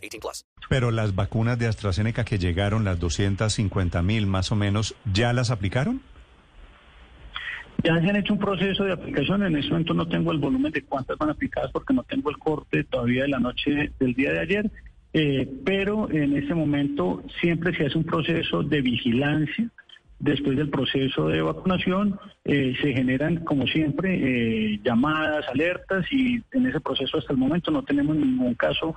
18 plus. Pero las vacunas de AstraZeneca que llegaron, las 250 mil más o menos, ¿ya las aplicaron? Ya se han hecho un proceso de aplicación. En este momento no tengo el volumen de cuántas van aplicadas porque no tengo el corte todavía de la noche del día de ayer. Eh, pero en este momento siempre se hace un proceso de vigilancia. Después del proceso de vacunación eh, se generan, como siempre, eh, llamadas, alertas y en ese proceso hasta el momento no tenemos ningún caso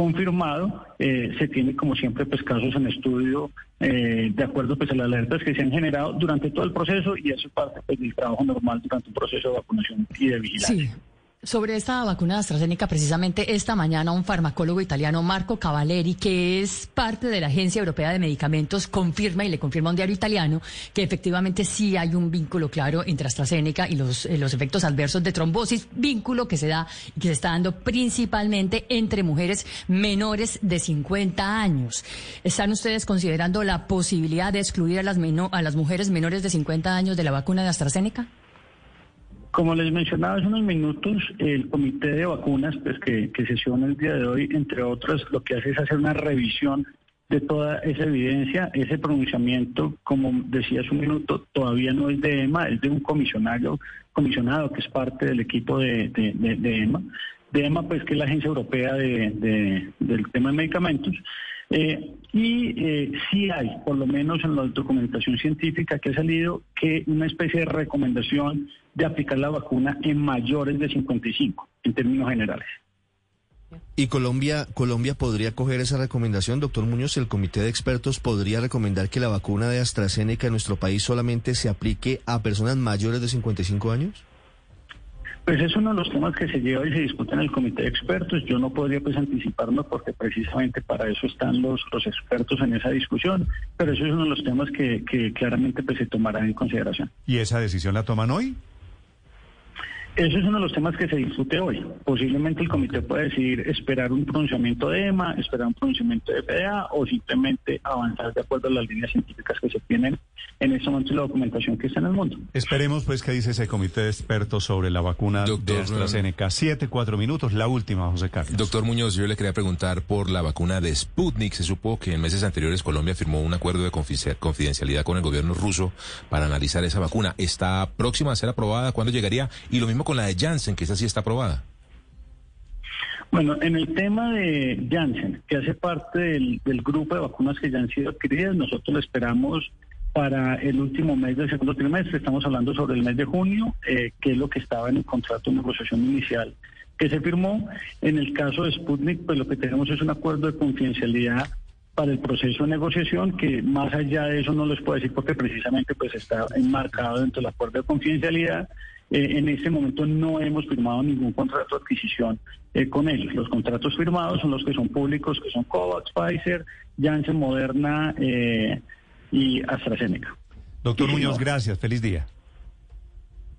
confirmado. Eh, se tiene, como siempre, pues casos en estudio eh, de acuerdo pues a las alertas que se han generado durante todo el proceso y eso es parte pues, del trabajo normal durante un proceso de vacunación y de vigilancia. Sí. Sobre esta vacuna de AstraZeneca, precisamente esta mañana un farmacólogo italiano, Marco Cavaleri, que es parte de la Agencia Europea de Medicamentos, confirma y le confirma a un diario italiano que efectivamente sí hay un vínculo claro entre AstraZeneca y los, eh, los efectos adversos de trombosis, vínculo que se da y que se está dando principalmente entre mujeres menores de 50 años. ¿Están ustedes considerando la posibilidad de excluir a las, a las mujeres menores de 50 años de la vacuna de AstraZeneca? Como les mencionaba hace unos minutos, el comité de vacunas, pues que, que sesiona el día de hoy, entre otras, lo que hace es hacer una revisión de toda esa evidencia. Ese pronunciamiento, como decía hace un minuto, todavía no es de EMA, es de un comisionado, comisionado que es parte del equipo de, de- de- de EMA. De EMA, pues que es la Agencia Europea de- de- del tema de medicamentos. Eh, y eh, sí hay, por lo menos en la documentación científica que ha salido, que una especie de recomendación de aplicar la vacuna en mayores de 55, en términos generales. ¿Y Colombia, Colombia podría coger esa recomendación, doctor Muñoz? ¿El comité de expertos podría recomendar que la vacuna de AstraZeneca en nuestro país solamente se aplique a personas mayores de 55 años? Pues es uno de los temas que se lleva y se discute en el comité de expertos. Yo no podría pues anticiparme porque precisamente para eso están los, los expertos en esa discusión, pero eso es uno de los temas que, que claramente pues se tomarán en consideración. ¿Y esa decisión la toman hoy? Eso es uno de los temas que se discute hoy. Posiblemente el comité pueda decidir esperar un pronunciamiento de EMA, esperar un pronunciamiento de FDA o simplemente avanzar de acuerdo a las líneas científicas que se tienen en este momento y la documentación que está en el mundo. Esperemos pues qué dice ese comité de expertos sobre la vacuna Doctor, de AstraZeneca. Siete, cuatro minutos, la última, José Carlos. Doctor Muñoz, yo le quería preguntar por la vacuna de Sputnik. Se supo que en meses anteriores Colombia firmó un acuerdo de confi- confidencialidad con el gobierno ruso para analizar esa vacuna. ¿Está próxima a ser aprobada? ¿Cuándo llegaría? Y lo mismo con la de Janssen, que esa sí está aprobada. Bueno, en el tema de Janssen, que hace parte del, grupo de vacunas que ya han sido adquiridas, nosotros lo esperamos para el último mes del segundo trimestre. Estamos hablando sobre el mes de junio, eh, que es lo que estaba en el contrato de negociación inicial que se firmó. En el caso de Sputnik, pues lo que tenemos es un acuerdo de confidencialidad para el proceso de negociación que más allá de eso no les puedo decir porque precisamente pues está enmarcado dentro del acuerdo de confidencialidad. Eh, en este momento no hemos firmado ningún contrato de adquisición eh, con ellos. Los contratos firmados son los que son públicos, que son COVAX, Pfizer, Janssen, Moderna eh, y AstraZeneca. Doctor Muñoz, gracias, feliz día.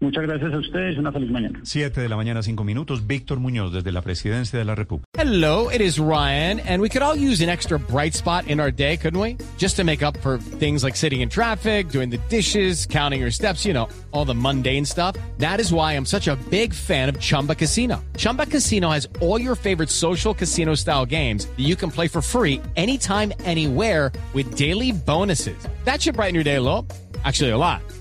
Muchas gracias a ustedes, una feliz mañana. Siete de la mañana, cinco minutos. Víctor Muñoz, desde la Presidencia de la República. Hello, it is Ryan, and we could all use an extra bright spot in our day, couldn't we? Just to make up for things like sitting in traffic, doing the dishes, counting your steps, you know, all the mundane stuff. That is why I'm such a big fan of Chumba Casino. Chumba Casino has all your favorite social casino style games that you can play for free anytime, anywhere with daily bonuses. That should brighten your day a little. Actually, a lot.